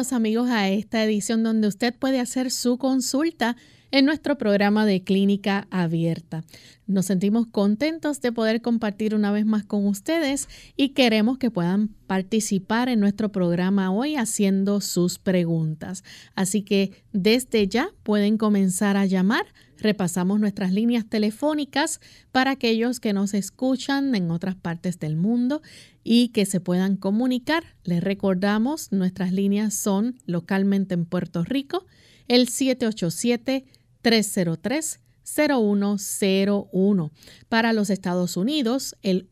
Amigos a esta edición donde usted puede hacer su consulta en nuestro programa de clínica abierta. Nos sentimos contentos de poder compartir una vez más con ustedes y queremos que puedan participar en nuestro programa hoy haciendo sus preguntas. Así que desde ya pueden comenzar a llamar. Repasamos nuestras líneas telefónicas para aquellos que nos escuchan en otras partes del mundo y que se puedan comunicar. Les recordamos, nuestras líneas son localmente en Puerto Rico, el 787 303-0101. Para los Estados Unidos, el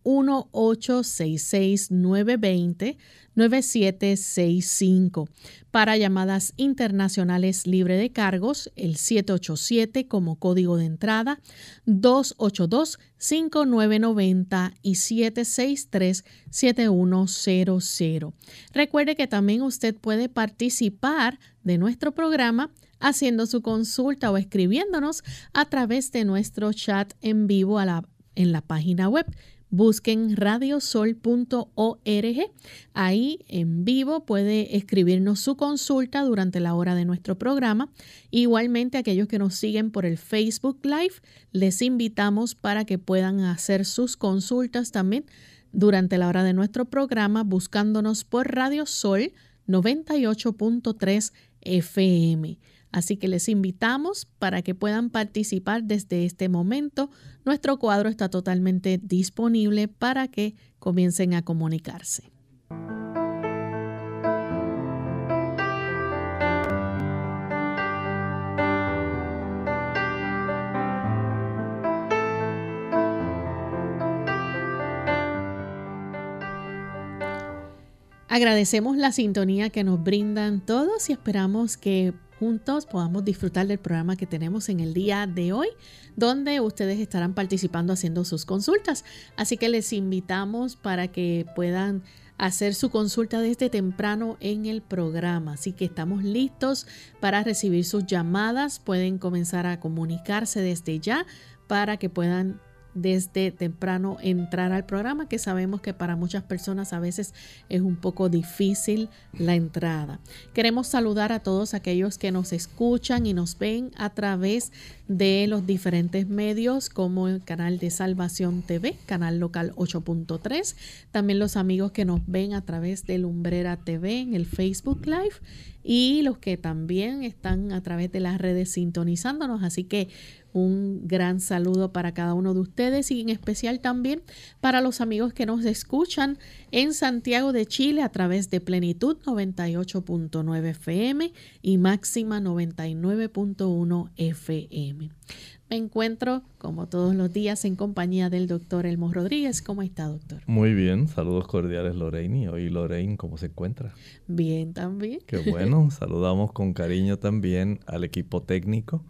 1866-920-9765. Para llamadas internacionales libre de cargos, el 787 como código de entrada, 282-5990 y 763-7100. Recuerde que también usted puede participar de nuestro programa haciendo su consulta o escribiéndonos a través de nuestro chat en vivo en la página web. Busquen radiosol.org. Ahí en vivo puede escribirnos su consulta durante la hora de nuestro programa. Igualmente aquellos que nos siguen por el Facebook Live, les invitamos para que puedan hacer sus consultas también durante la hora de nuestro programa buscándonos por Radio Sol 98.3 FM. Así que les invitamos para que puedan participar desde este momento. Nuestro cuadro está totalmente disponible para que comiencen a comunicarse. Agradecemos la sintonía que nos brindan todos y esperamos que juntos podamos disfrutar del programa que tenemos en el día de hoy, donde ustedes estarán participando haciendo sus consultas. Así que les invitamos para que puedan hacer su consulta desde temprano en el programa. Así que estamos listos para recibir sus llamadas. Pueden comenzar a comunicarse desde ya para que puedan desde temprano entrar al programa, que sabemos que para muchas personas a veces es un poco difícil la entrada. Queremos saludar a todos aquellos que nos escuchan y nos ven a través de los diferentes medios como el canal de Salvación TV, canal local 8.3, también los amigos que nos ven a través de Lumbrera TV en el Facebook Live y los que también están a través de las redes sintonizándonos. Así que un gran saludo para cada uno de ustedes y en especial también para los amigos que nos escuchan en Santiago de Chile a través de Plenitud 98.9 FM y Máxima 99.1 FM. Me encuentro, como todos los días, en compañía del doctor Elmo Rodríguez. ¿Cómo está, doctor? Muy bien, saludos cordiales, Lorraine. Y hoy, Lorraine, ¿cómo se encuentra? Bien, también. Qué bueno, saludamos con cariño también al equipo técnico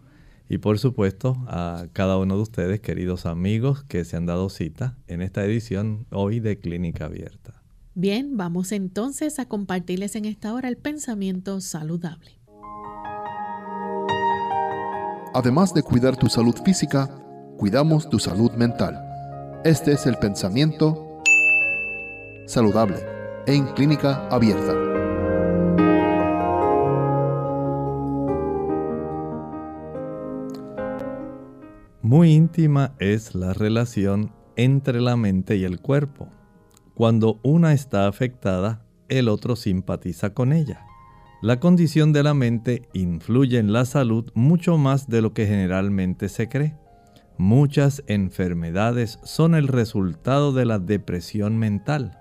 y por supuesto a cada uno de ustedes, queridos amigos, que se han dado cita en esta edición hoy de Clínica Abierta. Bien, vamos entonces a compartirles en esta hora el pensamiento saludable. Además de cuidar tu salud física, cuidamos tu salud mental. Este es el pensamiento saludable en Clínica Abierta. Muy íntima es la relación entre la mente y el cuerpo. Cuando una está afectada, el otro simpatiza con ella. La condición de la mente influye en la salud mucho más de lo que generalmente se cree. Muchas enfermedades son el resultado de la depresión mental,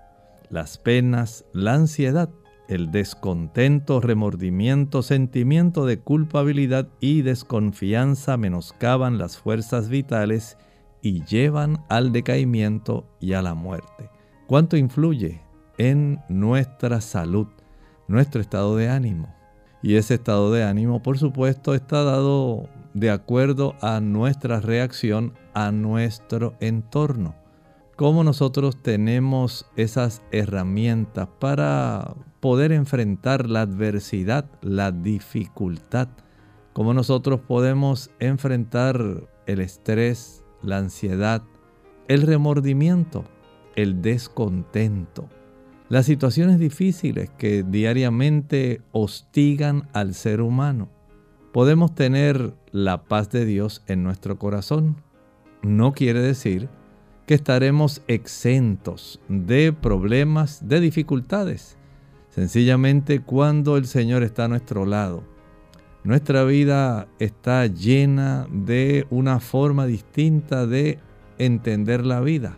las penas, la ansiedad, el descontento, remordimiento, sentimiento de culpabilidad y desconfianza menoscaban las fuerzas vitales y llevan al decaimiento y a la muerte. ¿Cuánto influye en nuestra salud, nuestro estado de ánimo? Y ese estado de ánimo, por supuesto, está dado de acuerdo a nuestra reacción a nuestro entorno. Cómo nosotros tenemos esas herramientas para poder enfrentar la adversidad, la dificultad. Cómo nosotros podemos enfrentar el estrés, la ansiedad, el remordimiento, el descontento, las situaciones difíciles que diariamente hostigan al ser humano. Podemos tener la paz de Dios en nuestro corazón. No quiere decir que estaremos exentos de problemas, de dificultades. Sencillamente cuando el Señor está a nuestro lado, nuestra vida está llena de una forma distinta de entender la vida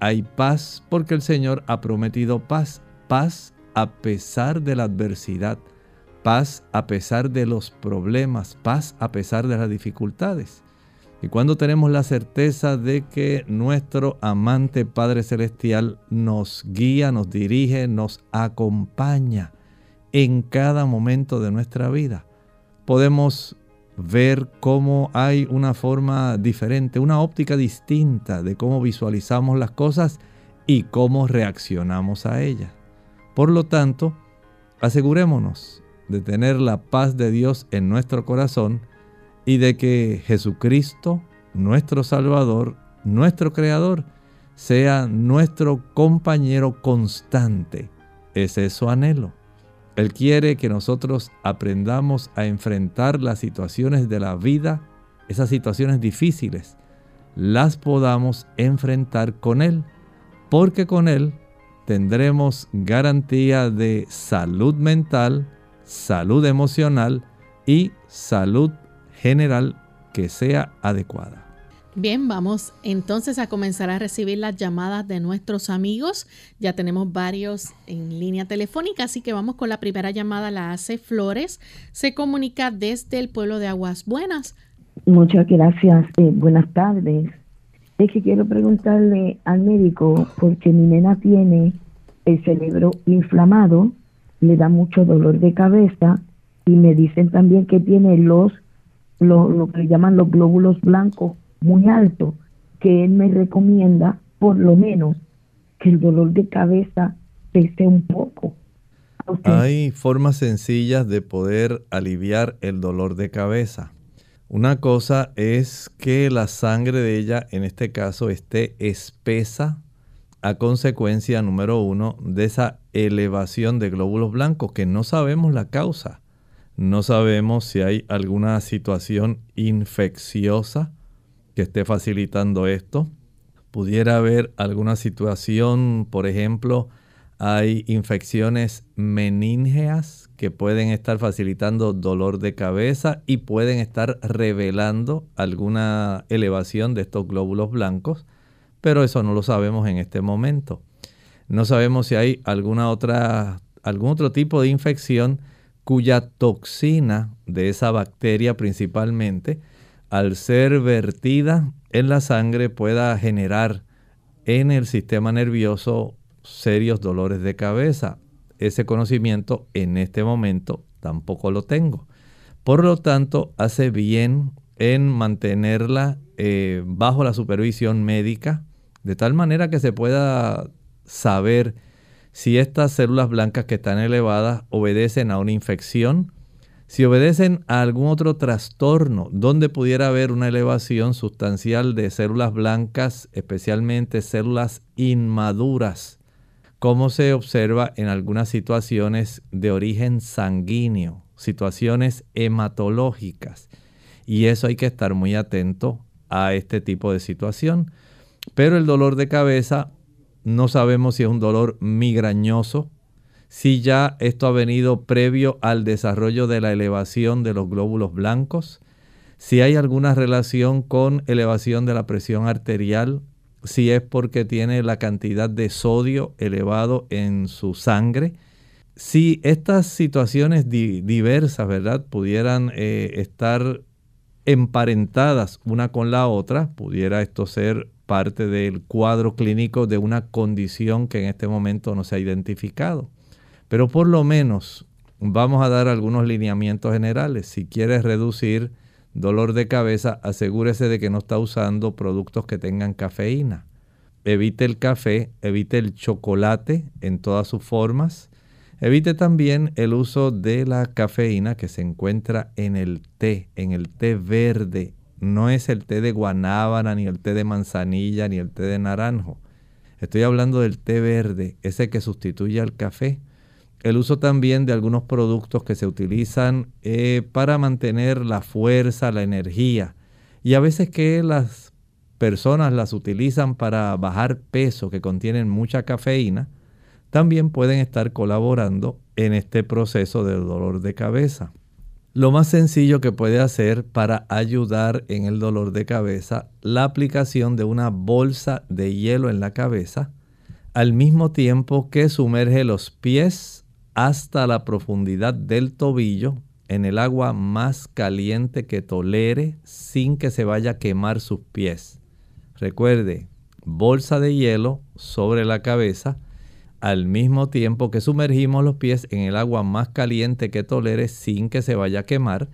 hay paz porque el Señor ha prometido paz, paz a pesar de la adversidad, paz a pesar de los problemas, paz a pesar de las dificultades. Y cuando tenemos la certeza de que nuestro amante Padre Celestial nos guía, nos dirige, nos acompaña en cada momento de nuestra vida, podemos ver cómo hay una forma diferente, una óptica distinta de cómo visualizamos las cosas y cómo reaccionamos a ellas. Por lo tanto, asegurémonos de tener la paz de Dios en nuestro corazón y de que Jesucristo, nuestro Salvador, nuestro Creador, sea nuestro compañero constante. Es su anhelo. Él quiere que nosotros aprendamos a enfrentar las situaciones de la vida, esas situaciones difíciles, las podamos enfrentar con Él, porque con Él tendremos garantía de salud mental, salud emocional y salud general que sea adecuada. Bien, vamos entonces a comenzar a recibir las llamadas de nuestros amigos. Ya tenemos varios en línea telefónica, así que vamos con la primera llamada, la hace Flores. Se comunica desde el pueblo de Aguas Buenas. Muchas gracias. Eh, buenas tardes. Es que quiero preguntarle al médico porque mi nena tiene el cerebro inflamado, le da mucho dolor de cabeza y me dicen también que tiene los, lo que llaman los glóbulos blancos muy alto que él me recomienda por lo menos que el dolor de cabeza pese un poco. Hay formas sencillas de poder aliviar el dolor de cabeza. Una cosa es que la sangre de ella, en este caso, esté espesa a consecuencia, número uno, de esa elevación de glóbulos blancos, que no sabemos la causa. No sabemos si hay alguna situación infecciosa que esté facilitando esto. Pudiera haber alguna situación, por ejemplo, hay infecciones meníngeas que pueden estar facilitando dolor de cabeza y pueden estar revelando alguna elevación de estos glóbulos blancos, pero eso no lo sabemos en este momento. No sabemos si hay alguna otra, algún otro tipo de infección cuya toxina de esa bacteria principalmente al ser vertida en la sangre pueda generar en el sistema nervioso serios dolores de cabeza. Ese conocimiento en este momento tampoco lo tengo. Por lo tanto, hace bien en mantenerla eh, bajo la supervisión médica, de tal manera que se pueda saber si estas células blancas que están elevadas obedecen a una infección, si obedecen a algún otro trastorno donde pudiera haber una elevación sustancial de células blancas, especialmente células inmaduras, como se observa en algunas situaciones de origen sanguíneo, situaciones hematológicas. Y eso hay que estar muy atento a este tipo de situación. Pero el dolor de cabeza no sabemos si es un dolor migrañoso, si ya esto ha venido previo al desarrollo de la elevación de los glóbulos blancos, si hay alguna relación con elevación de la presión arterial, si es porque tiene la cantidad de sodio elevado en su sangre, si estas situaciones diversas, ¿verdad?, pudieran eh, estar emparentadas una con la otra, pudiera esto ser parte del cuadro clínico de una condición que en este momento no se ha identificado. Pero por lo menos vamos a dar algunos lineamientos generales. Si quieres reducir dolor de cabeza, asegúrese de que no está usando productos que tengan cafeína. Evite el café, evite el chocolate en todas sus formas. Evite también el uso de la cafeína que se encuentra en el té, en el té verde, no es el té de guanábana, ni el té de manzanilla, ni el té de naranjo. Estoy hablando del té verde, ese que sustituye al café. El uso también de algunos productos que se utilizan eh, para mantener la fuerza, la energía. Y a veces que las personas las utilizan para bajar peso que contienen mucha cafeína, también pueden estar colaborando en este proceso del dolor de cabeza. Lo más sencillo que puede hacer para ayudar en el dolor de cabeza, la aplicación de una bolsa de hielo en la cabeza, al mismo tiempo que sumerge los pies hasta la profundidad del tobillo en el agua más caliente que tolere sin que se vaya a quemar sus pies. Recuerde, bolsa de hielo sobre la cabeza, al mismo tiempo que sumergimos los pies en el agua más caliente que tolere sin que se vaya a quemar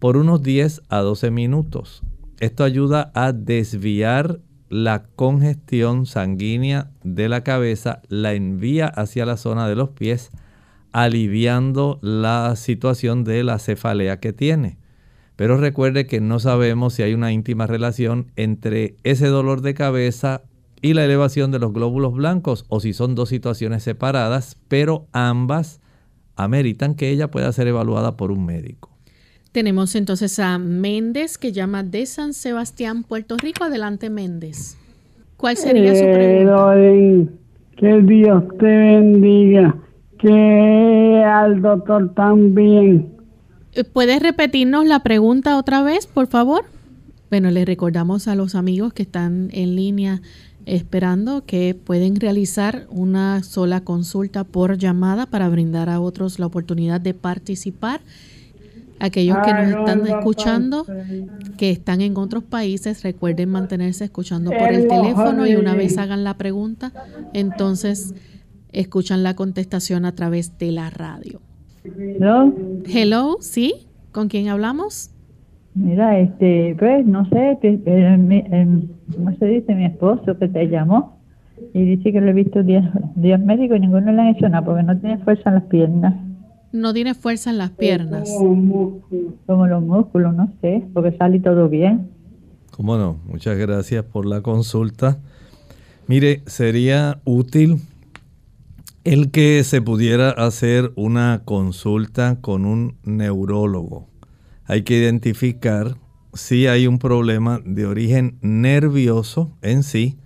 por unos 10 a 12 minutos. Esto ayuda a desviar la congestión sanguínea de la cabeza, la envía hacia la zona de los pies, aliviando la situación de la cefalea que tiene. Pero recuerde que no sabemos si hay una íntima relación entre ese dolor de cabeza y la elevación de los glóbulos blancos o si son dos situaciones separadas, pero ambas ameritan que ella pueda ser evaluada por un médico. Tenemos entonces a Méndez que llama de San Sebastián, Puerto Rico. Adelante, Méndez. ¿Cuál sería su pregunta? que Dios te bendiga. Que al doctor también. ¿Puedes repetirnos la pregunta otra vez, por favor? Bueno, le recordamos a los amigos que están en línea esperando que pueden realizar una sola consulta por llamada para brindar a otros la oportunidad de participar. Aquellos que nos están escuchando, que están en otros países, recuerden mantenerse escuchando por el teléfono y una vez hagan la pregunta, entonces escuchan la contestación a través de la radio. Hello. Hello, ¿sí? ¿Con quién hablamos? Mira, este, pues no sé, ¿cómo se dice? Mi esposo que te llamó y dice que lo he visto 10 días médicos y ninguno le ha hecho nada porque no tiene fuerza en las piernas. No tiene fuerza en las piernas. Como los músculos, no sé, porque sale todo bien. ¿Cómo no? Muchas gracias por la consulta. Mire, sería útil el que se pudiera hacer una consulta con un neurólogo hay que identificar si hay un problema de origen nervioso en sí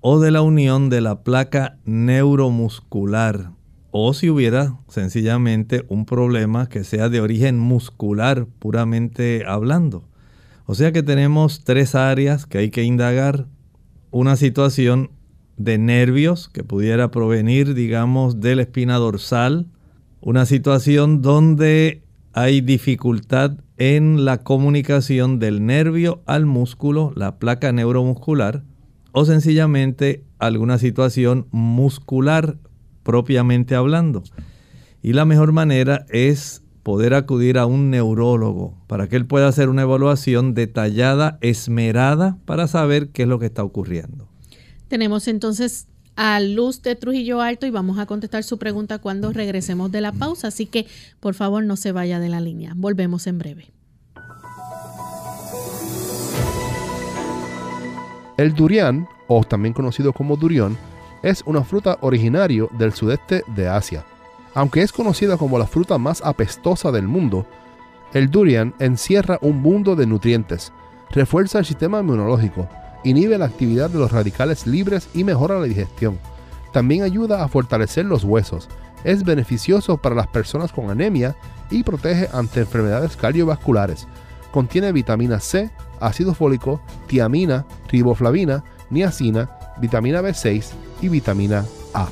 o de la unión de la placa neuromuscular o si hubiera sencillamente un problema que sea de origen muscular puramente hablando. O sea que tenemos tres áreas que hay que indagar. Una situación de nervios que pudiera provenir, digamos, de la espina dorsal. Una situación donde hay dificultad en la comunicación del nervio al músculo, la placa neuromuscular, o sencillamente alguna situación muscular propiamente hablando. Y la mejor manera es poder acudir a un neurólogo para que él pueda hacer una evaluación detallada, esmerada, para saber qué es lo que está ocurriendo. Tenemos entonces a Luz de Trujillo Alto y vamos a contestar su pregunta cuando regresemos de la pausa. Así que por favor no se vaya de la línea. Volvemos en breve. El durian, o también conocido como durión, es una fruta originario del sudeste de Asia. Aunque es conocida como la fruta más apestosa del mundo, el durian encierra un mundo de nutrientes, refuerza el sistema inmunológico, inhibe la actividad de los radicales libres y mejora la digestión. También ayuda a fortalecer los huesos. Es beneficioso para las personas con anemia y protege ante enfermedades cardiovasculares. Contiene vitamina C, ácido fólico, tiamina, riboflavina, niacina, vitamina B6 y vitamina A.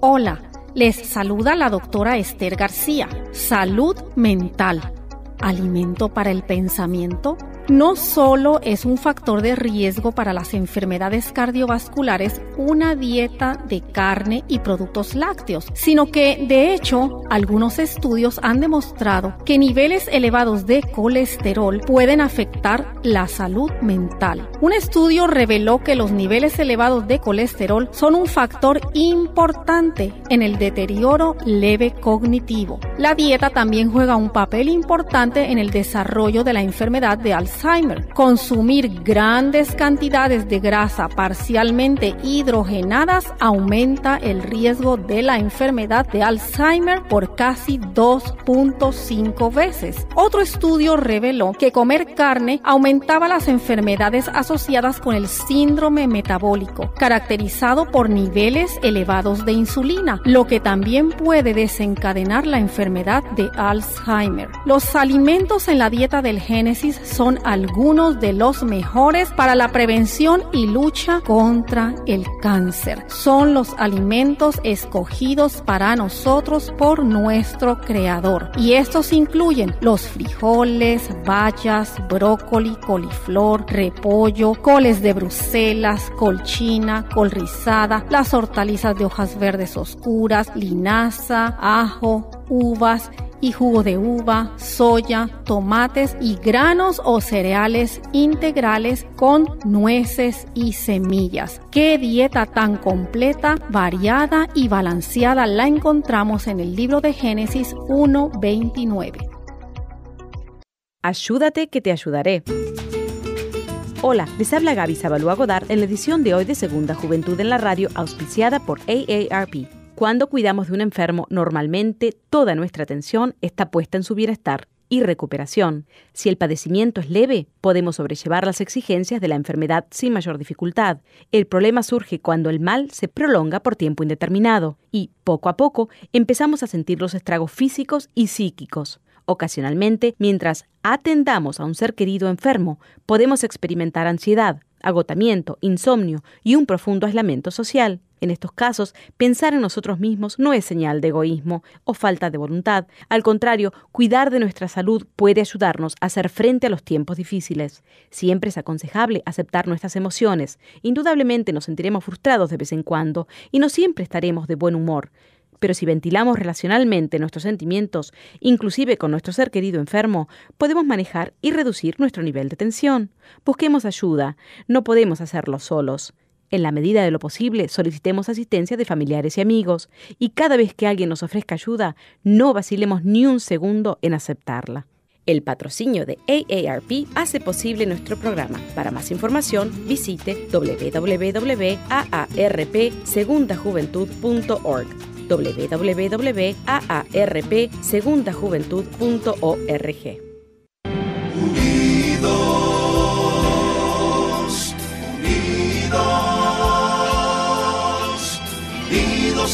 Hola. Les saluda la doctora Esther García. Salud mental. Alimento para el pensamiento no solo es un factor de riesgo para las enfermedades cardiovasculares una dieta de carne y productos lácteos, sino que de hecho algunos estudios han demostrado que niveles elevados de colesterol pueden afectar la salud mental. Un estudio reveló que los niveles elevados de colesterol son un factor importante en el deterioro leve cognitivo. La dieta también juega un papel importante en el desarrollo de la enfermedad de Alzheimer Consumir grandes cantidades de grasa parcialmente hidrogenadas aumenta el riesgo de la enfermedad de Alzheimer por casi 2.5 veces. Otro estudio reveló que comer carne aumentaba las enfermedades asociadas con el síndrome metabólico, caracterizado por niveles elevados de insulina, lo que también puede desencadenar la enfermedad de Alzheimer. Los alimentos en la dieta del Génesis son algunos de los mejores para la prevención y lucha contra el cáncer. Son los alimentos escogidos para nosotros por nuestro creador. Y estos incluyen los frijoles, bayas, brócoli, coliflor, repollo, coles de Bruselas, colchina, col rizada, las hortalizas de hojas verdes oscuras, linaza, ajo, uvas, y jugo de uva, soya, tomates y granos o cereales integrales con nueces y semillas. Qué dieta tan completa, variada y balanceada la encontramos en el libro de Génesis 1.29. Ayúdate que te ayudaré. Hola, les habla Gaby Zabalúa Godard en la edición de hoy de Segunda Juventud en la Radio auspiciada por AARP. Cuando cuidamos de un enfermo, normalmente toda nuestra atención está puesta en su bienestar y recuperación. Si el padecimiento es leve, podemos sobrellevar las exigencias de la enfermedad sin mayor dificultad. El problema surge cuando el mal se prolonga por tiempo indeterminado y, poco a poco, empezamos a sentir los estragos físicos y psíquicos. Ocasionalmente, mientras atendamos a un ser querido enfermo, podemos experimentar ansiedad, agotamiento, insomnio y un profundo aislamiento social. En estos casos, pensar en nosotros mismos no es señal de egoísmo o falta de voluntad. Al contrario, cuidar de nuestra salud puede ayudarnos a hacer frente a los tiempos difíciles. Siempre es aconsejable aceptar nuestras emociones. Indudablemente nos sentiremos frustrados de vez en cuando y no siempre estaremos de buen humor. Pero si ventilamos relacionalmente nuestros sentimientos, inclusive con nuestro ser querido enfermo, podemos manejar y reducir nuestro nivel de tensión. Busquemos ayuda, no podemos hacerlo solos. En la medida de lo posible, solicitemos asistencia de familiares y amigos, y cada vez que alguien nos ofrezca ayuda, no vacilemos ni un segundo en aceptarla. El patrocinio de AARP hace posible nuestro programa. Para más información, visite www.aarpsegundajuventud.org www.aarpsegundajuventud.org.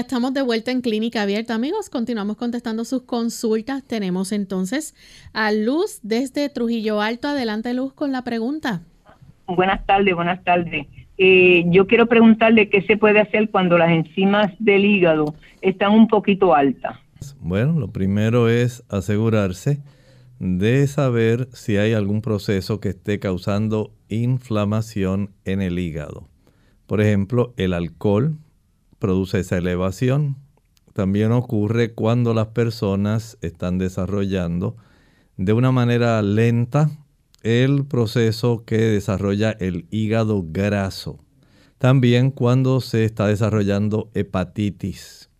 Ya estamos de vuelta en Clínica Abierta, amigos. Continuamos contestando sus consultas. Tenemos entonces a Luz desde Trujillo Alto. Adelante, Luz, con la pregunta. Buenas tardes, buenas tardes. Eh, yo quiero preguntarle qué se puede hacer cuando las enzimas del hígado están un poquito altas. Bueno, lo primero es asegurarse de saber si hay algún proceso que esté causando inflamación en el hígado. Por ejemplo, el alcohol produce esa elevación. También ocurre cuando las personas están desarrollando de una manera lenta el proceso que desarrolla el hígado graso. También cuando se está desarrollando hepatitis.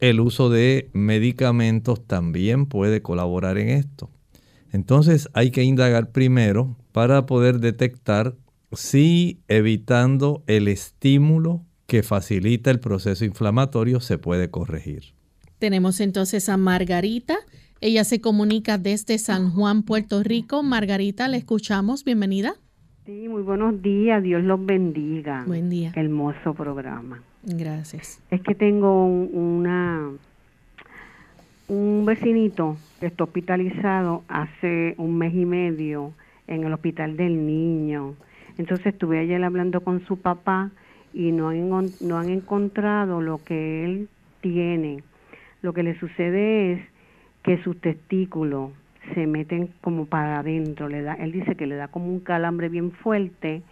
El uso de medicamentos también puede colaborar en esto. Entonces hay que indagar primero para poder detectar si evitando el estímulo que facilita el proceso inflamatorio se puede corregir. Tenemos entonces a Margarita. Ella se comunica desde San Juan, Puerto Rico. Margarita, le escuchamos. Bienvenida. Sí, muy buenos días. Dios los bendiga. Buen día. hermoso programa. Gracias. Es que tengo una un vecinito que está hospitalizado hace un mes y medio en el hospital del niño. Entonces estuve ayer hablando con su papá y no han, no han encontrado lo que él tiene. Lo que le sucede es que sus testículos se meten como para adentro. Le da, él dice que le da como un calambre bien fuerte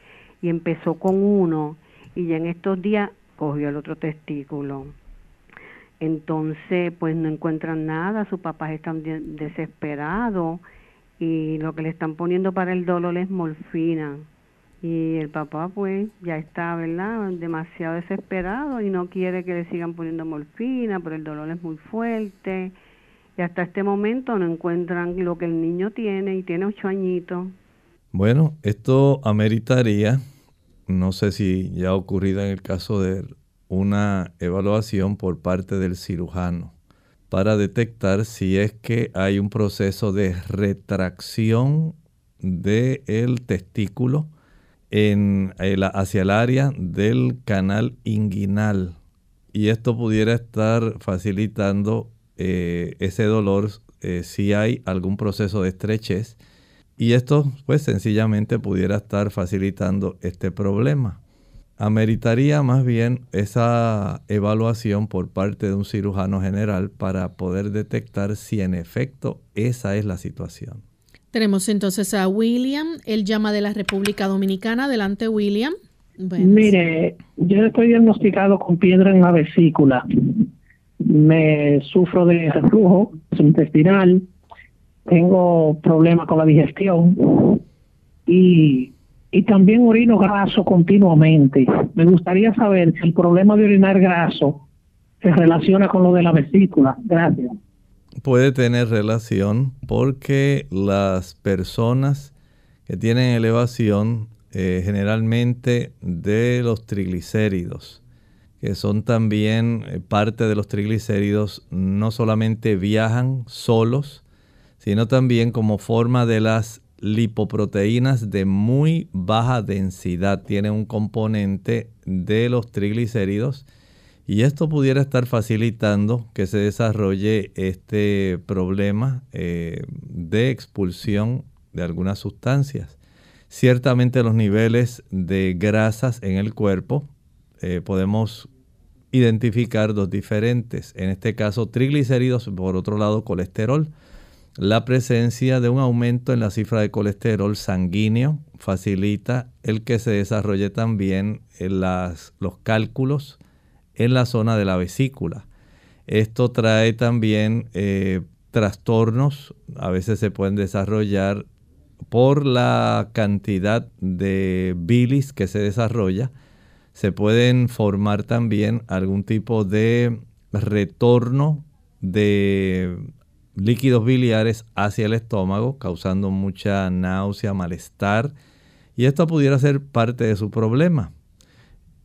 y empezó con uno y ya en estos días cogió el otro testículo. Entonces, pues no encuentran nada, sus papás están desesperados y lo que le están poniendo para el dolor es morfina. Y el papá pues ya está, ¿verdad? Demasiado desesperado y no quiere que le sigan poniendo morfina, pero el dolor es muy fuerte. Y hasta este momento no encuentran lo que el niño tiene y tiene ocho añitos. Bueno, esto ameritaría, no sé si ya ha ocurrido en el caso de una evaluación por parte del cirujano para detectar si es que hay un proceso de retracción del testículo en hacia el área del canal inguinal. Y esto pudiera estar facilitando eh, ese dolor eh, si hay algún proceso de estrechez. Y esto pues sencillamente pudiera estar facilitando este problema. Ameritaría más bien esa evaluación por parte de un cirujano general para poder detectar si en efecto esa es la situación. Tenemos entonces a William, él llama de la República Dominicana. Adelante, William. Mire, yo estoy diagnosticado con piedra en la vesícula. Me sufro de reflujo intestinal, tengo problemas con la digestión y y también orino graso continuamente. Me gustaría saber si el problema de orinar graso se relaciona con lo de la vesícula. Gracias. Puede tener relación porque las personas que tienen elevación eh, generalmente de los triglicéridos, que son también eh, parte de los triglicéridos, no solamente viajan solos, sino también como forma de las lipoproteínas de muy baja densidad. Tiene un componente de los triglicéridos y esto pudiera estar facilitando que se desarrolle este problema eh, de expulsión de algunas sustancias. Ciertamente los niveles de grasas en el cuerpo eh, podemos identificar dos diferentes. En este caso triglicéridos, por otro lado colesterol la presencia de un aumento en la cifra de colesterol sanguíneo facilita el que se desarrolle también en las, los cálculos en la zona de la vesícula. Esto trae también eh, trastornos, a veces se pueden desarrollar por la cantidad de bilis que se desarrolla. Se pueden formar también algún tipo de retorno de líquidos biliares hacia el estómago, causando mucha náusea, malestar, y esto pudiera ser parte de su problema.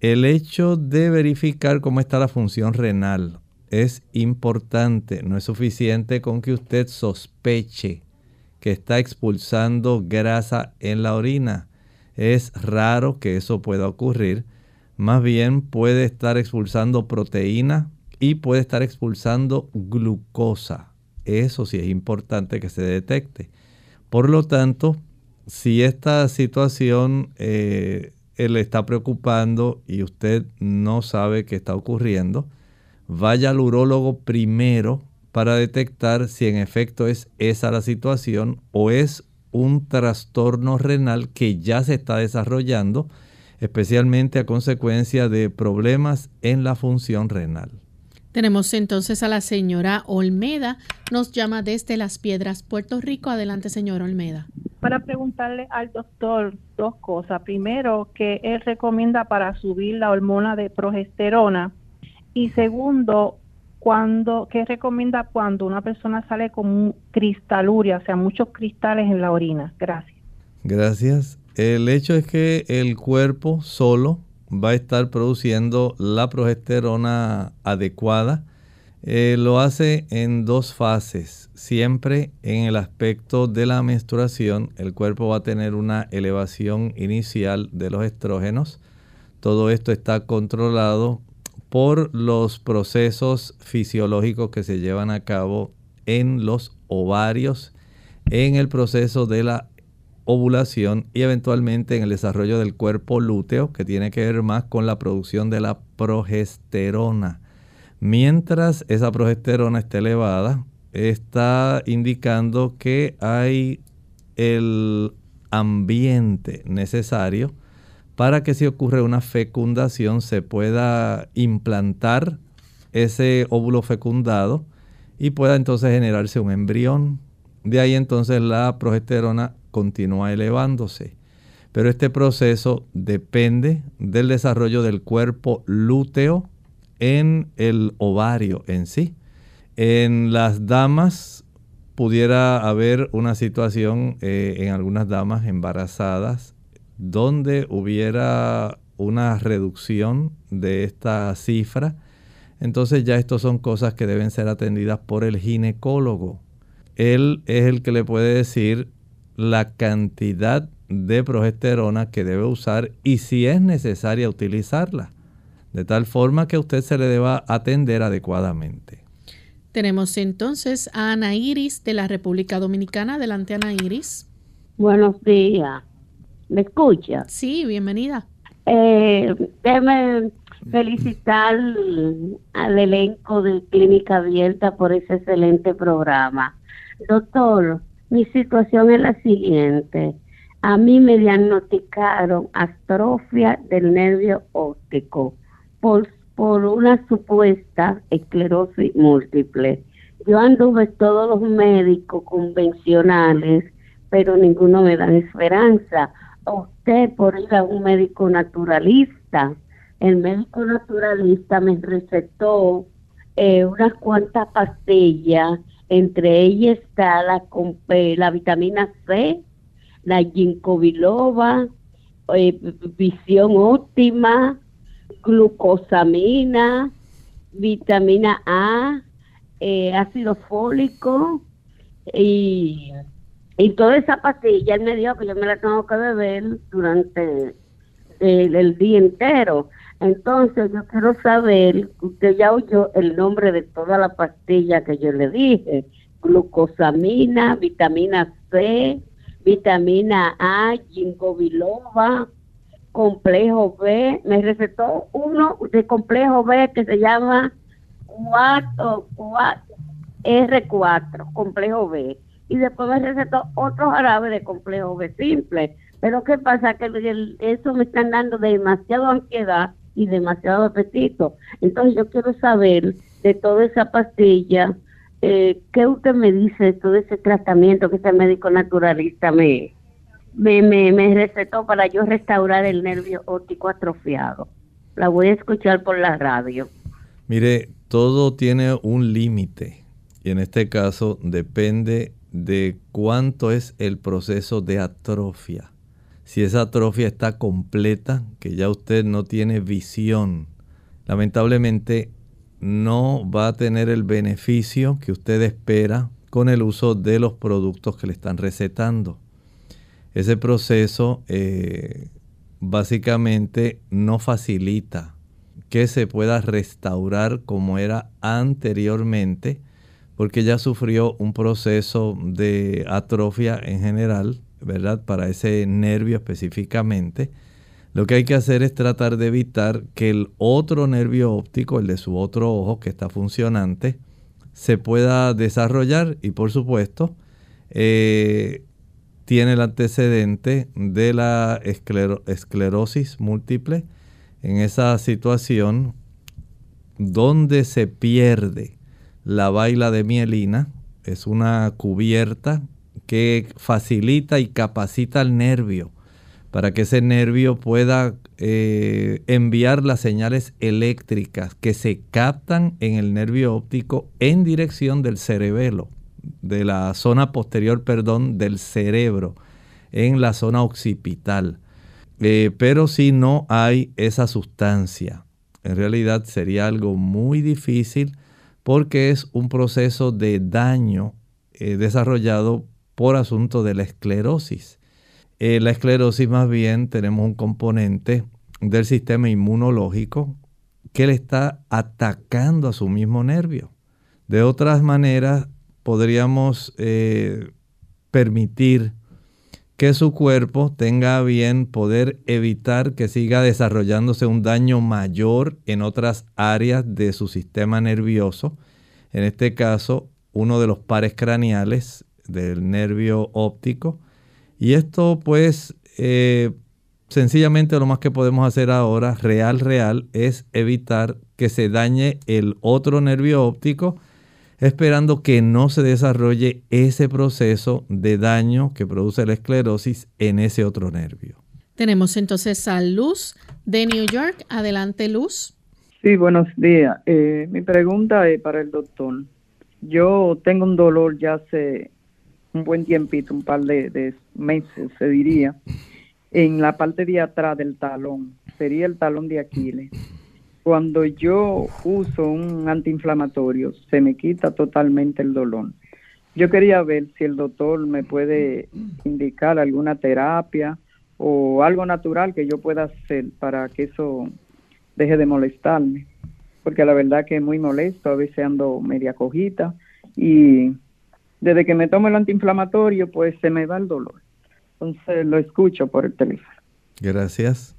El hecho de verificar cómo está la función renal es importante, no es suficiente con que usted sospeche que está expulsando grasa en la orina. Es raro que eso pueda ocurrir. Más bien puede estar expulsando proteína y puede estar expulsando glucosa. Eso sí es importante que se detecte. Por lo tanto, si esta situación eh, le está preocupando y usted no sabe qué está ocurriendo, vaya al urólogo primero para detectar si en efecto es esa la situación o es un trastorno renal que ya se está desarrollando, especialmente a consecuencia de problemas en la función renal. Tenemos entonces a la señora Olmeda, nos llama desde Las Piedras, Puerto Rico. Adelante, señora Olmeda. Para preguntarle al doctor dos cosas. Primero, que él recomienda para subir la hormona de progesterona. Y segundo, cuando, ¿qué recomienda cuando una persona sale con un cristaluria, o sea, muchos cristales en la orina? Gracias. Gracias. El hecho es que el cuerpo solo va a estar produciendo la progesterona adecuada. Eh, lo hace en dos fases. Siempre en el aspecto de la menstruación, el cuerpo va a tener una elevación inicial de los estrógenos. Todo esto está controlado por los procesos fisiológicos que se llevan a cabo en los ovarios, en el proceso de la ovulación y eventualmente en el desarrollo del cuerpo lúteo, que tiene que ver más con la producción de la progesterona. Mientras esa progesterona esté elevada, está indicando que hay el ambiente necesario para que si ocurre una fecundación se pueda implantar ese óvulo fecundado y pueda entonces generarse un embrión. De ahí entonces la progesterona continúa elevándose. Pero este proceso depende del desarrollo del cuerpo lúteo en el ovario en sí. En las damas pudiera haber una situación eh, en algunas damas embarazadas donde hubiera una reducción de esta cifra, entonces ya estos son cosas que deben ser atendidas por el ginecólogo. Él es el que le puede decir la cantidad de progesterona que debe usar y si es necesaria utilizarla, de tal forma que usted se le deba atender adecuadamente. Tenemos entonces a Ana Iris de la República Dominicana. Adelante, Ana Iris. Buenos días. ¿Me escucha? Sí, bienvenida. Eh, déjeme felicitar al elenco de Clínica Abierta por ese excelente programa. Doctor, mi situación es la siguiente. A mí me diagnosticaron atrofia del nervio óptico por, por una supuesta esclerosis múltiple. Yo anduve todos los médicos convencionales, pero ninguno me da esperanza usted por ir a un médico naturalista. El médico naturalista me recetó eh, unas cuantas pastillas, entre ellas está la, la vitamina C, la ginkgo biloba, eh, visión óptima, glucosamina, vitamina A, eh, ácido fólico y y toda esa pastilla, él me dijo que yo me la tengo que beber durante el, día entero. Entonces yo quiero saber, usted ya oyó el nombre de toda la pastilla que yo le dije, glucosamina, vitamina C, vitamina A, ginkgo biloba, complejo B, me recetó uno de complejo B que se llama 4, 4 R4, complejo B y después me recetó otro jarabe de complejo B simple. Pero ¿qué pasa? Que eso me están dando demasiada ansiedad y demasiado apetito. Entonces yo quiero saber de toda esa pastilla, eh, ¿qué usted me dice de todo ese tratamiento que ese médico naturalista me, me, me, me recetó para yo restaurar el nervio óptico atrofiado? La voy a escuchar por la radio. Mire, todo tiene un límite y en este caso depende de cuánto es el proceso de atrofia. Si esa atrofia está completa, que ya usted no tiene visión, lamentablemente no va a tener el beneficio que usted espera con el uso de los productos que le están recetando. Ese proceso eh, básicamente no facilita que se pueda restaurar como era anteriormente porque ya sufrió un proceso de atrofia en general, ¿verdad? Para ese nervio específicamente. Lo que hay que hacer es tratar de evitar que el otro nervio óptico, el de su otro ojo que está funcionante, se pueda desarrollar y por supuesto eh, tiene el antecedente de la esclerosis múltiple. En esa situación donde se pierde la baila de mielina es una cubierta que facilita y capacita al nervio para que ese nervio pueda eh, enviar las señales eléctricas que se captan en el nervio óptico en dirección del cerebelo, de la zona posterior, perdón, del cerebro, en la zona occipital. Eh, pero si no hay esa sustancia, en realidad sería algo muy difícil porque es un proceso de daño eh, desarrollado por asunto de la esclerosis. Eh, la esclerosis más bien tenemos un componente del sistema inmunológico que le está atacando a su mismo nervio. De otras maneras, podríamos permitir que su cuerpo tenga bien poder evitar que siga desarrollándose un daño mayor en otras áreas de su sistema nervioso. En este caso, uno de los pares craneales del nervio óptico. Y esto pues eh, sencillamente lo más que podemos hacer ahora, real, real, es evitar que se dañe el otro nervio óptico esperando que no se desarrolle ese proceso de daño que produce la esclerosis en ese otro nervio. Tenemos entonces a Luz de New York. Adelante, Luz. Sí, buenos días. Eh, mi pregunta es para el doctor. Yo tengo un dolor ya hace un buen tiempito, un par de, meses, se diría, en la parte de atrás del talón. Sería el talón de Aquiles cuando yo uso un antiinflamatorio, se me quita totalmente el dolor. Yo quería ver si el doctor me puede indicar alguna terapia o algo natural que yo pueda hacer para que eso deje de molestarme. Porque la verdad que es muy molesto, a veces ando media cojita y desde que me tomo el antiinflamatorio pues se me va el dolor. Entonces lo escucho por el teléfono. Gracias.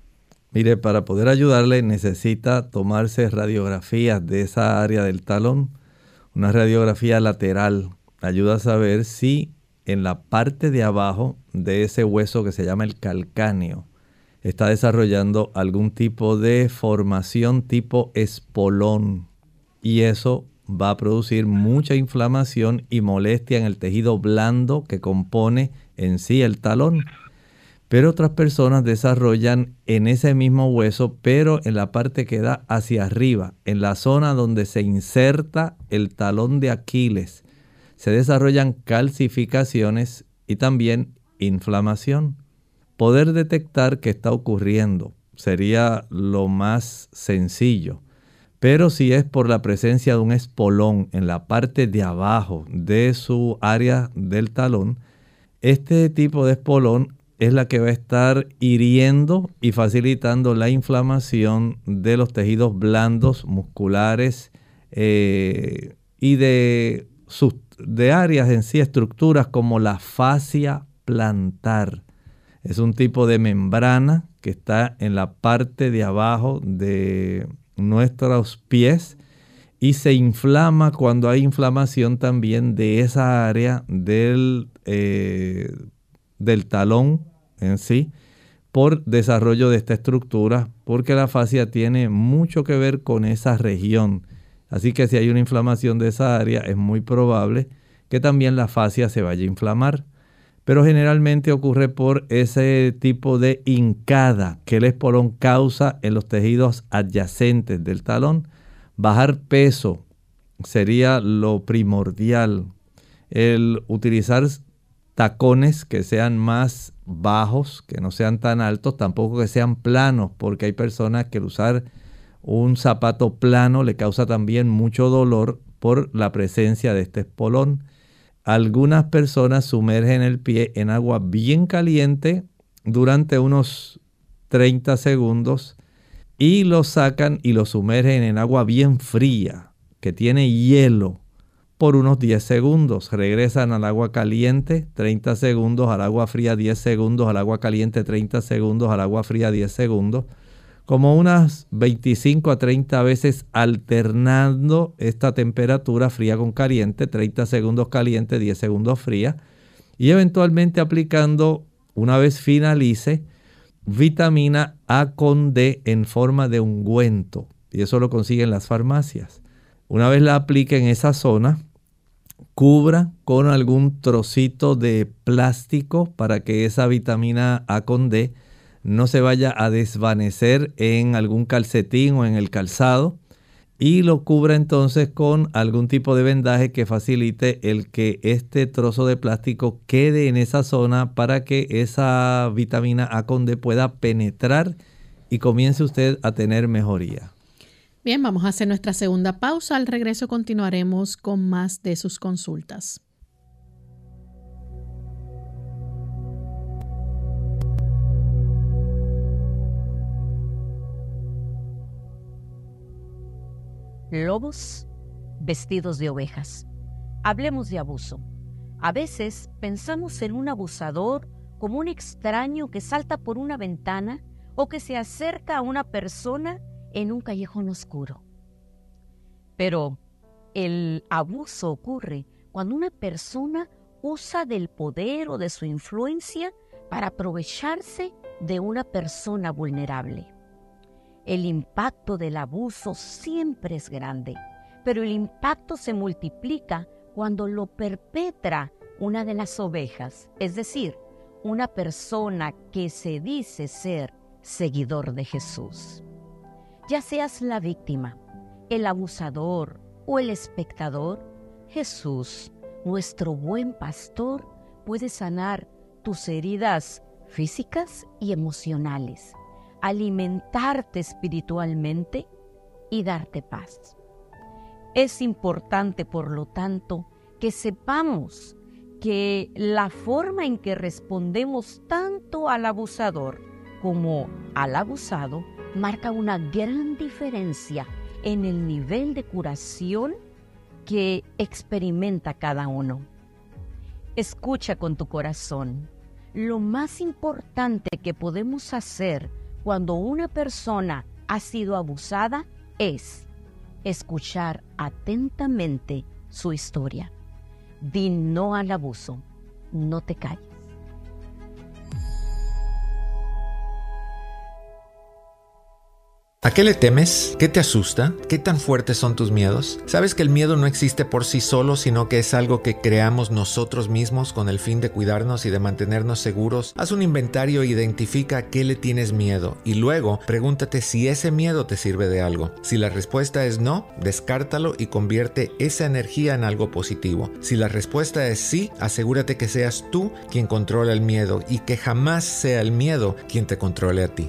Mire, para poder ayudarle necesita tomarse radiografías de esa área del talón. Una radiografía lateral ayuda a saber si en la parte de abajo de ese hueso que se llama el calcáneo está desarrollando algún tipo de formación tipo espolón. Y eso va a producir mucha inflamación y molestia en el tejido blando que compone en sí el talón. Pero otras personas desarrollan en ese mismo hueso, pero en la parte que da hacia arriba, en la zona donde se inserta el talón de Aquiles, se desarrollan calcificaciones y también inflamación. Poder detectar qué está ocurriendo sería lo más sencillo. Pero si es por la presencia de un espolón en la parte de abajo de su área del talón, este tipo de espolón es la que va a estar hiriendo y facilitando la inflamación de los tejidos blandos, musculares eh, y de, de áreas en sí, estructuras como la fascia plantar. Es un tipo de membrana que está en la parte de abajo de nuestros pies y se inflama cuando hay inflamación también de esa área del, eh, del talón en sí por desarrollo de esta estructura, porque la fascia tiene mucho que ver con esa región. Así que si hay una inflamación de esa área, es muy probable que también la fascia se vaya a inflamar. Pero generalmente ocurre por ese tipo de hincada que el espolón causa en los tejidos adyacentes del talón. Bajar peso sería lo primordial. El utilizar tacones que sean más bajos, que no sean tan altos, tampoco que sean planos, porque hay personas que el usar un zapato plano le causa también mucho dolor por la presencia de este espolón. Algunas personas sumergen el pie en agua bien caliente durante unos 30 segundos y lo sacan y lo sumergen en agua bien fría, que tiene hielo por unos 10 segundos. Regresan al agua caliente 30 segundos, al agua fría 10 segundos, al agua caliente 30 segundos, al agua fría 10 segundos. Como unas 25 a 30 veces alternando esta temperatura fría con caliente, 30 segundos caliente, 10 segundos fría. Y eventualmente aplicando, una vez finalice, vitamina A con D en forma de ungüento. Y eso lo consiguen las farmacias. Una vez la aplique en esa zona, cubra con algún trocito de plástico para que esa vitamina A con D no se vaya a desvanecer en algún calcetín o en el calzado y lo cubra entonces con algún tipo de vendaje que facilite el que este trozo de plástico quede en esa zona para que esa vitamina A con D pueda penetrar y comience usted a tener mejoría. Bien, vamos a hacer nuestra segunda pausa. Al regreso continuaremos con más de sus consultas. Lobos vestidos de ovejas. Hablemos de abuso. A veces pensamos en un abusador como un extraño que salta por una ventana o que se acerca a una persona en un callejón oscuro. Pero el abuso ocurre cuando una persona usa del poder o de su influencia para aprovecharse de una persona vulnerable. El impacto del abuso siempre es grande, pero el impacto se multiplica cuando lo perpetra una de las ovejas, es decir, una persona que se dice ser seguidor de Jesús. Ya seas la víctima, el abusador o el espectador, Jesús, nuestro buen pastor, puede sanar tus heridas físicas y emocionales alimentarte espiritualmente y darte paz. Es importante, por lo tanto, que sepamos que la forma en que respondemos tanto al abusador como al abusado marca una gran diferencia en el nivel de curación que experimenta cada uno. Escucha con tu corazón. Lo más importante que podemos hacer cuando una persona ha sido abusada es escuchar atentamente su historia. Di no al abuso, no te calles. ¿A qué le temes? ¿Qué te asusta? ¿Qué tan fuertes son tus miedos? Sabes que el miedo no existe por sí solo, sino que es algo que creamos nosotros mismos con el fin de cuidarnos y de mantenernos seguros. Haz un inventario e identifica a qué le tienes miedo y luego pregúntate si ese miedo te sirve de algo. Si la respuesta es no, descártalo y convierte esa energía en algo positivo. Si la respuesta es sí, asegúrate que seas tú quien controla el miedo y que jamás sea el miedo quien te controle a ti.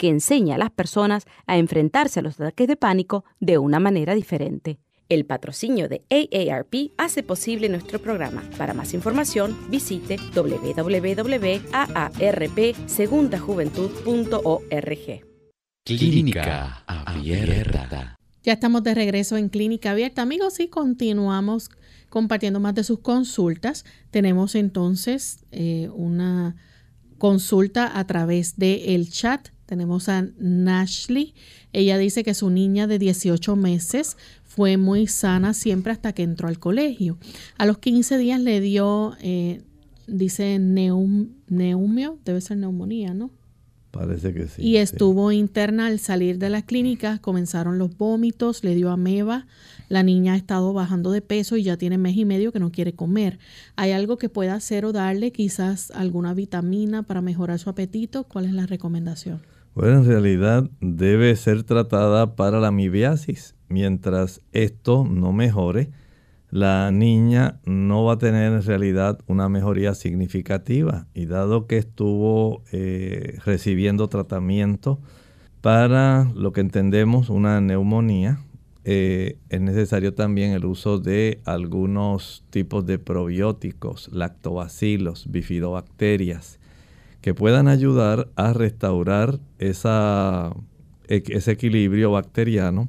que enseña a las personas a enfrentarse a los ataques de pánico de una manera diferente. El patrocinio de AARP hace posible nuestro programa. Para más información, visite www.aarpsegundajuventud.org. Clínica Abierta. Ya estamos de regreso en Clínica Abierta, amigos, y continuamos compartiendo más de sus consultas. Tenemos entonces eh, una consulta a través del chat tenemos a Nashley. Ella dice que su niña de 18 meses fue muy sana siempre hasta que entró al colegio. A los 15 días le dio, eh, dice neum, neumio, debe ser neumonía, ¿no? Parece que sí. Y estuvo interna al salir de la clínica, comenzaron los vómitos, le dio ameba, la niña ha estado bajando de peso y ya tiene mes y medio que no quiere comer. ¿Hay algo que pueda hacer o darle quizás alguna vitamina para mejorar su apetito? ¿Cuál es la recomendación? Bueno, en realidad debe ser tratada para la amibiasis. Mientras esto no mejore, la niña no va a tener en realidad una mejoría significativa. Y dado que estuvo eh, recibiendo tratamiento para lo que entendemos una neumonía, eh, es necesario también el uso de algunos tipos de probióticos, lactobacilos, bifidobacterias, que puedan ayudar a restaurar e, ese equilibrio bacteriano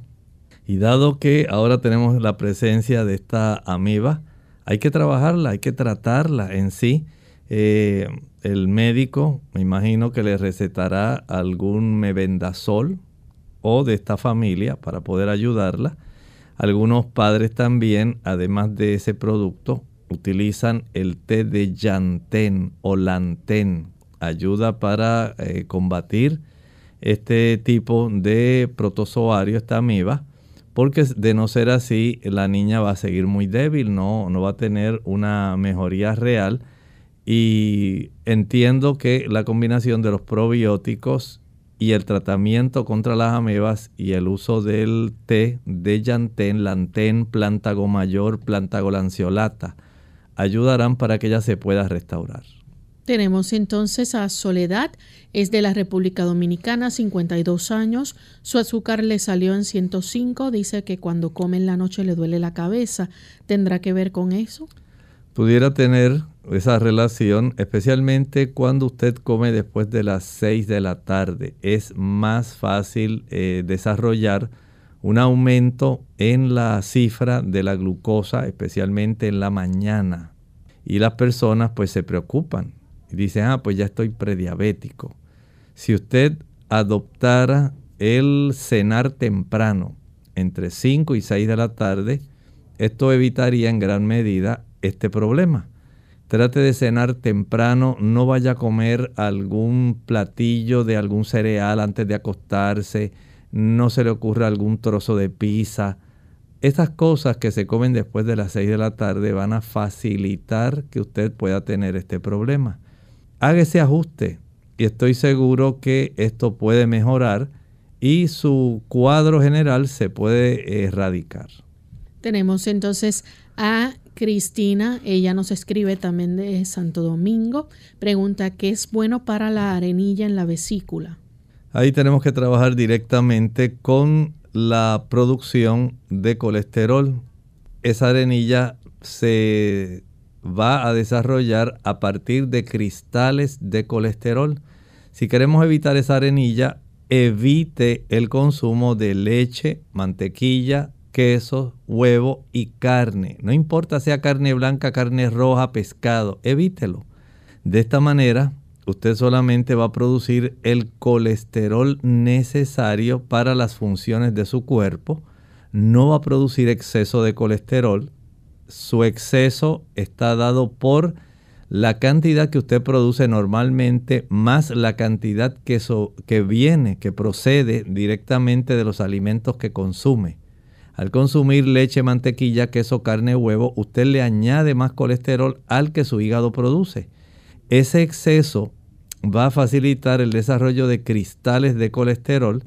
y dado que ahora tenemos la presencia de esta ameba, hay que trabajarla, hay que tratarla en sí. Eh, el médico, me imagino que le recetará algún mebendazol o de esta familia para poder ayudarla. Algunos padres también, además de ese producto, utilizan el té de llantén o lantén. Ayuda para eh, combatir este tipo de protozoario, esta ameba porque de no ser así, la niña va a seguir muy débil, no, no va a tener una mejoría real. Y entiendo que la combinación de los probióticos y el tratamiento contra las amebas y el uso del té de llantén, lantén, plántago mayor, plántago lanceolata, ayudarán para que ella se pueda restaurar. Tenemos entonces a Soledad, es de la República Dominicana, 52 años, su azúcar le salió en 105, dice que cuando come en la noche le duele la cabeza. ¿Tendrá que ver con eso? Pudiera tener esa relación, especialmente cuando usted come después de las 6 de la tarde. Es más fácil eh, desarrollar un aumento en la cifra de la glucosa, especialmente en la mañana. Y las personas pues se preocupan y dice, ah, pues ya estoy prediabético. Si usted adoptara el cenar temprano, entre 5 y 6 de la tarde, esto evitaría en gran medida este problema. Trate de cenar temprano, no vaya a comer algún platillo de algún cereal antes de acostarse, no se le ocurra algún trozo de pizza. Estas cosas que se comen después de las 6 de la tarde van a facilitar que usted pueda tener este problema haga ese ajuste y estoy seguro que esto puede mejorar y su cuadro general se puede erradicar. Tenemos entonces a Cristina, ella nos escribe también de Santo Domingo, pregunta qué es bueno para la arenilla en la vesícula. Ahí tenemos que trabajar directamente con la producción de colesterol. Esa arenilla se va a desarrollar a partir de cristales de colesterol. Si queremos evitar esa arenilla, evite el consumo de leche, mantequilla, queso, huevo y carne. No importa sea carne blanca, carne roja, pescado, evítelo. De esta manera, usted solamente va a producir el colesterol necesario para las funciones de su cuerpo. No va a producir exceso de colesterol su exceso está dado por la cantidad que usted produce normalmente más la cantidad que, que viene, que procede directamente de los alimentos que consume. Al consumir leche, mantequilla, queso, carne, huevo, usted le añade más colesterol al que su hígado produce. Ese exceso va a facilitar el desarrollo de cristales de colesterol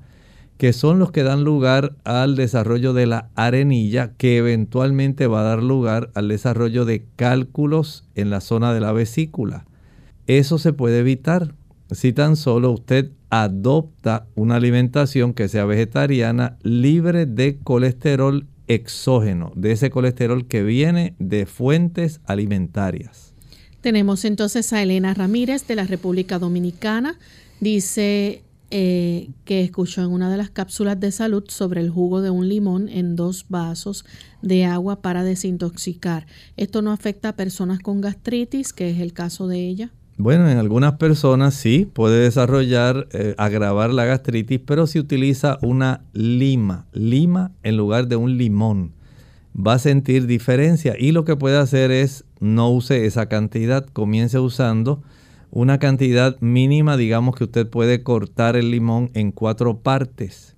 que son los que dan lugar al desarrollo de la arenilla, que eventualmente va a dar lugar al desarrollo de cálculos en la zona de la vesícula. Eso se puede evitar si tan solo usted adopta una alimentación que sea vegetariana libre de colesterol exógeno, de ese colesterol que viene de fuentes alimentarias. Tenemos entonces a Elena Ramírez de la República Dominicana. Dice, eh, que escuchó en una de las cápsulas de salud sobre el jugo de un limón en dos vasos de agua para desintoxicar. ¿Esto no afecta a personas con gastritis, que es el caso de ella? Bueno, en algunas personas sí puede desarrollar, eh, agravar la gastritis, pero si utiliza una lima, lima en lugar de un limón, va a sentir diferencia y lo que puede hacer es no use esa cantidad, comience usando una cantidad mínima, digamos que usted puede cortar el limón en cuatro partes.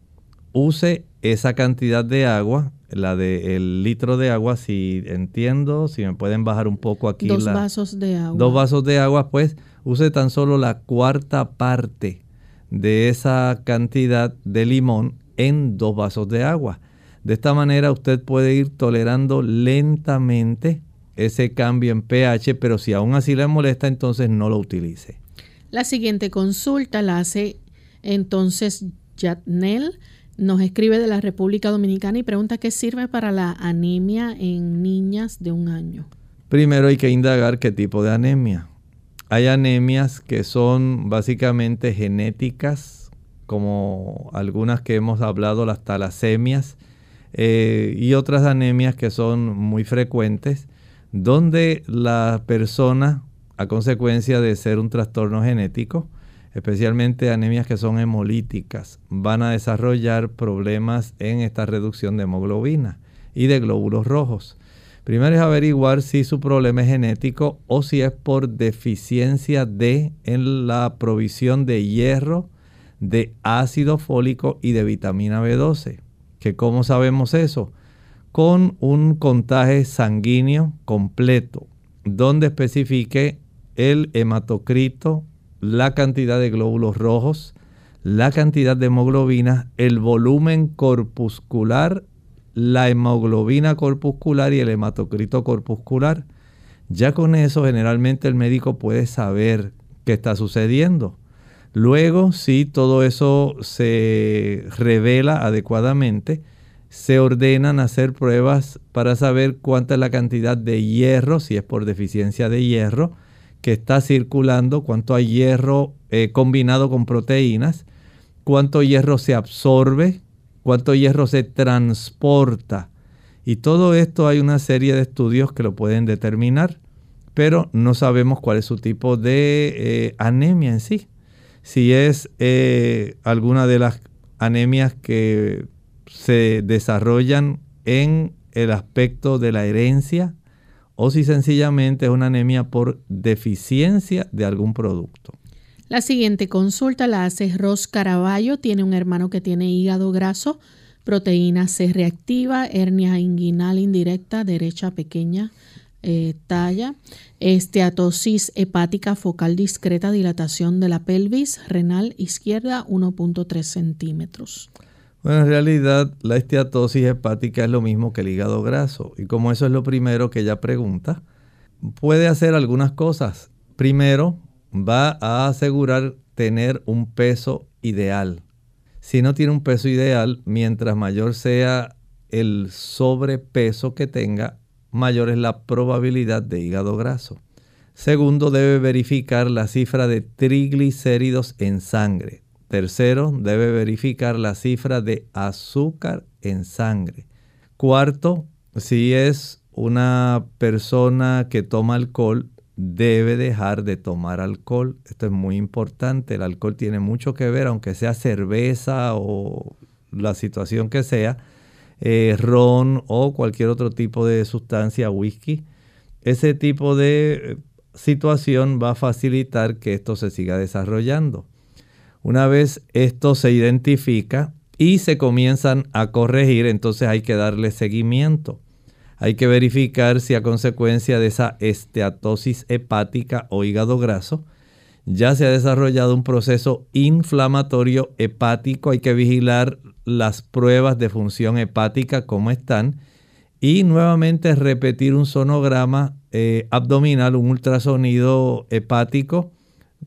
Use esa cantidad de agua, la del litro de agua, si entiendo, si me pueden bajar un poco aquí. Dos vasos de agua. Dos vasos de agua, pues use tan solo la cuarta parte de esa cantidad de limón en dos vasos de agua. De esta manera usted puede ir tolerando lentamente ese cambio en pH, pero si aún así le molesta, entonces no lo utilice. La siguiente consulta la hace entonces Jatnel. Nos escribe de la República Dominicana y pregunta qué sirve para la anemia en niñas de un año. Primero hay que indagar qué tipo de anemia. Hay anemias que son básicamente genéticas, como algunas que hemos hablado, las talasemias, eh, y otras anemias que son muy frecuentes, donde la persona, a consecuencia de ser un trastorno genético, especialmente anemias que son hemolíticas, van a desarrollar problemas en esta reducción de hemoglobina y de glóbulos rojos. Primero es averiguar si su problema es genético o si es por deficiencia de en la provisión de hierro, de ácido fólico y de vitamina B12. ¿Que ¿Cómo sabemos eso? Con un contaje sanguíneo completo, donde especifique el hematocrito, la cantidad de glóbulos rojos, la cantidad de hemoglobina, el volumen corpuscular la hemoglobina corpuscular y el hematocrito corpuscular. Ya con eso generalmente el médico puede saber qué está sucediendo. Luego, si todo eso se revela adecuadamente, se ordenan hacer pruebas para saber cuánta es la cantidad de hierro, si es por deficiencia de hierro, que está circulando, cuánto hay hierro eh, combinado con proteínas, cuánto hierro se absorbe cuánto hierro se transporta. Y todo esto hay una serie de estudios que lo pueden determinar, pero no sabemos cuál es su tipo de eh, anemia en sí. Si es eh, alguna de las anemias que se desarrollan en el aspecto de la herencia o si sencillamente es una anemia por deficiencia de algún producto. La siguiente consulta la hace Ros Caraballo. Tiene un hermano que tiene hígado graso, proteína C reactiva, hernia inguinal indirecta, derecha pequeña, eh, talla, esteatosis hepática focal discreta, dilatación de la pelvis, renal izquierda 1.3 centímetros. Bueno, en realidad la esteatosis hepática es lo mismo que el hígado graso. Y como eso es lo primero que ella pregunta, puede hacer algunas cosas. Primero, va a asegurar tener un peso ideal. Si no tiene un peso ideal, mientras mayor sea el sobrepeso que tenga, mayor es la probabilidad de hígado graso. Segundo, debe verificar la cifra de triglicéridos en sangre. Tercero, debe verificar la cifra de azúcar en sangre. Cuarto, si es una persona que toma alcohol, debe dejar de tomar alcohol. Esto es muy importante. El alcohol tiene mucho que ver, aunque sea cerveza o la situación que sea, eh, ron o cualquier otro tipo de sustancia, whisky. Ese tipo de eh, situación va a facilitar que esto se siga desarrollando. Una vez esto se identifica y se comienzan a corregir, entonces hay que darle seguimiento. Hay que verificar si a consecuencia de esa esteatosis hepática o hígado graso ya se ha desarrollado un proceso inflamatorio hepático. Hay que vigilar las pruebas de función hepática, cómo están. Y nuevamente repetir un sonograma eh, abdominal, un ultrasonido hepático,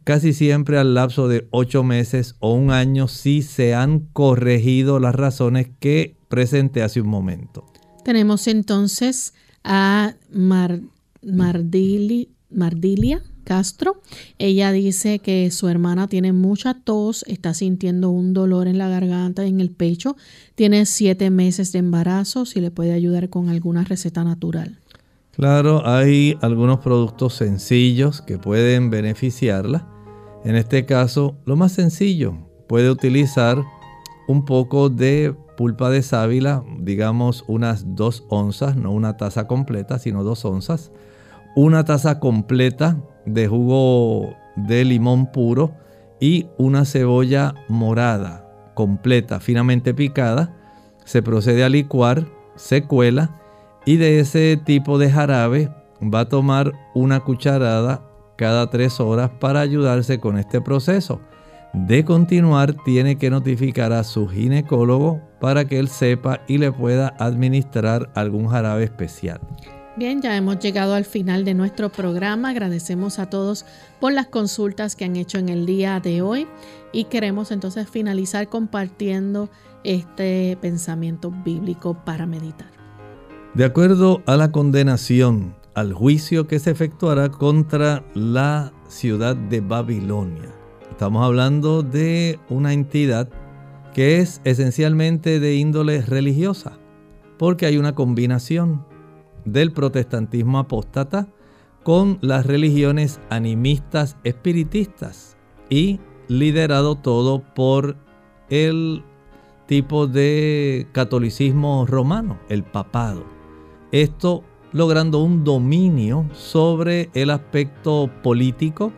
casi siempre al lapso de ocho meses o un año si se han corregido las razones que presenté hace un momento. Tenemos entonces a Mardilia Castro. Ella dice que su hermana tiene mucha tos, está sintiendo un dolor en la garganta, en el pecho, tiene siete meses de embarazo, si le puede ayudar con alguna receta natural. Claro, hay algunos productos sencillos que pueden beneficiarla. En este caso, lo más sencillo, puede utilizar un poco de pulpa de sábila, digamos unas dos onzas, no una taza completa, sino dos onzas. Una taza completa de jugo de limón puro y una cebolla morada completa, finamente picada. Se procede a licuar, se cuela y de ese tipo de jarabe va a tomar una cucharada cada tres horas para ayudarse con este proceso. De continuar, tiene que notificar a su ginecólogo para que él sepa y le pueda administrar algún jarabe especial. Bien, ya hemos llegado al final de nuestro programa. Agradecemos a todos por las consultas que han hecho en el día de hoy y queremos entonces finalizar compartiendo este pensamiento bíblico para meditar. De acuerdo a la condenación al juicio que se efectuará contra la ciudad de Babilonia. Estamos hablando de una entidad que es esencialmente de índole religiosa, porque hay una combinación del protestantismo apóstata con las religiones animistas espiritistas y liderado todo por el tipo de catolicismo romano, el papado. Esto logrando un dominio sobre el aspecto político,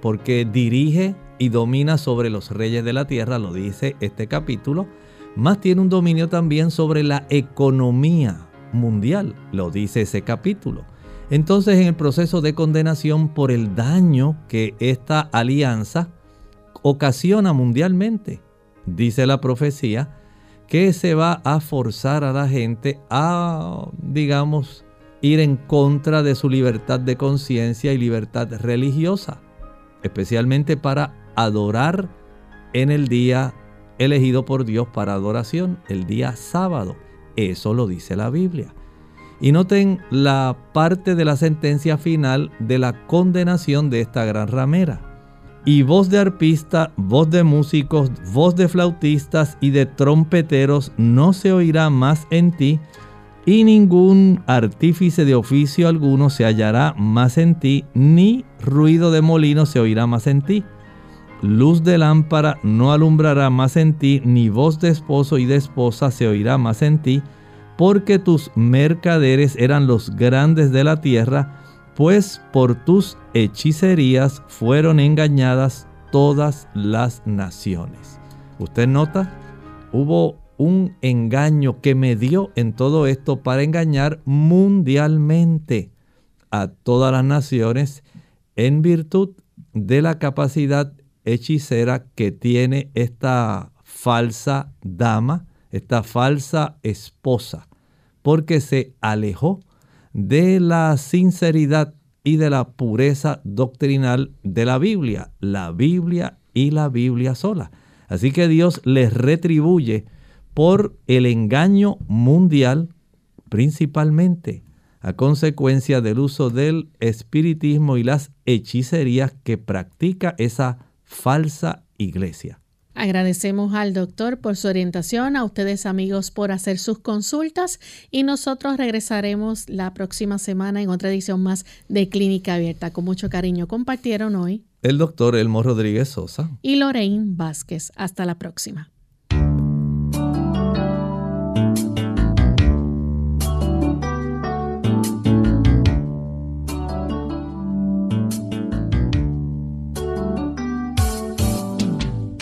porque dirige y domina sobre los reyes de la tierra, lo dice este capítulo, más tiene un dominio también sobre la economía mundial, lo dice ese capítulo. Entonces en el proceso de condenación por el daño que esta alianza ocasiona mundialmente, dice la profecía, que se va a forzar a la gente a, digamos, ir en contra de su libertad de conciencia y libertad religiosa, especialmente para adorar en el día elegido por Dios para adoración, el día sábado. Eso lo dice la Biblia. Y noten la parte de la sentencia final de la condenación de esta gran ramera. Y voz de arpista, voz de músicos, voz de flautistas y de trompeteros no se oirá más en ti, y ningún artífice de oficio alguno se hallará más en ti, ni ruido de molino se oirá más en ti. Luz de lámpara no alumbrará más en ti, ni voz de esposo y de esposa se oirá más en ti, porque tus mercaderes eran los grandes de la tierra, pues por tus hechicerías fueron engañadas todas las naciones. ¿Usted nota? Hubo un engaño que me dio en todo esto para engañar mundialmente a todas las naciones en virtud de la capacidad hechicera que tiene esta falsa dama, esta falsa esposa, porque se alejó de la sinceridad y de la pureza doctrinal de la Biblia, la Biblia y la Biblia sola. Así que Dios les retribuye por el engaño mundial principalmente a consecuencia del uso del espiritismo y las hechicerías que practica esa falsa iglesia. Agradecemos al doctor por su orientación, a ustedes amigos por hacer sus consultas y nosotros regresaremos la próxima semana en otra edición más de Clínica Abierta. Con mucho cariño compartieron hoy el doctor Elmo Rodríguez Sosa y Lorraine Vázquez. Hasta la próxima.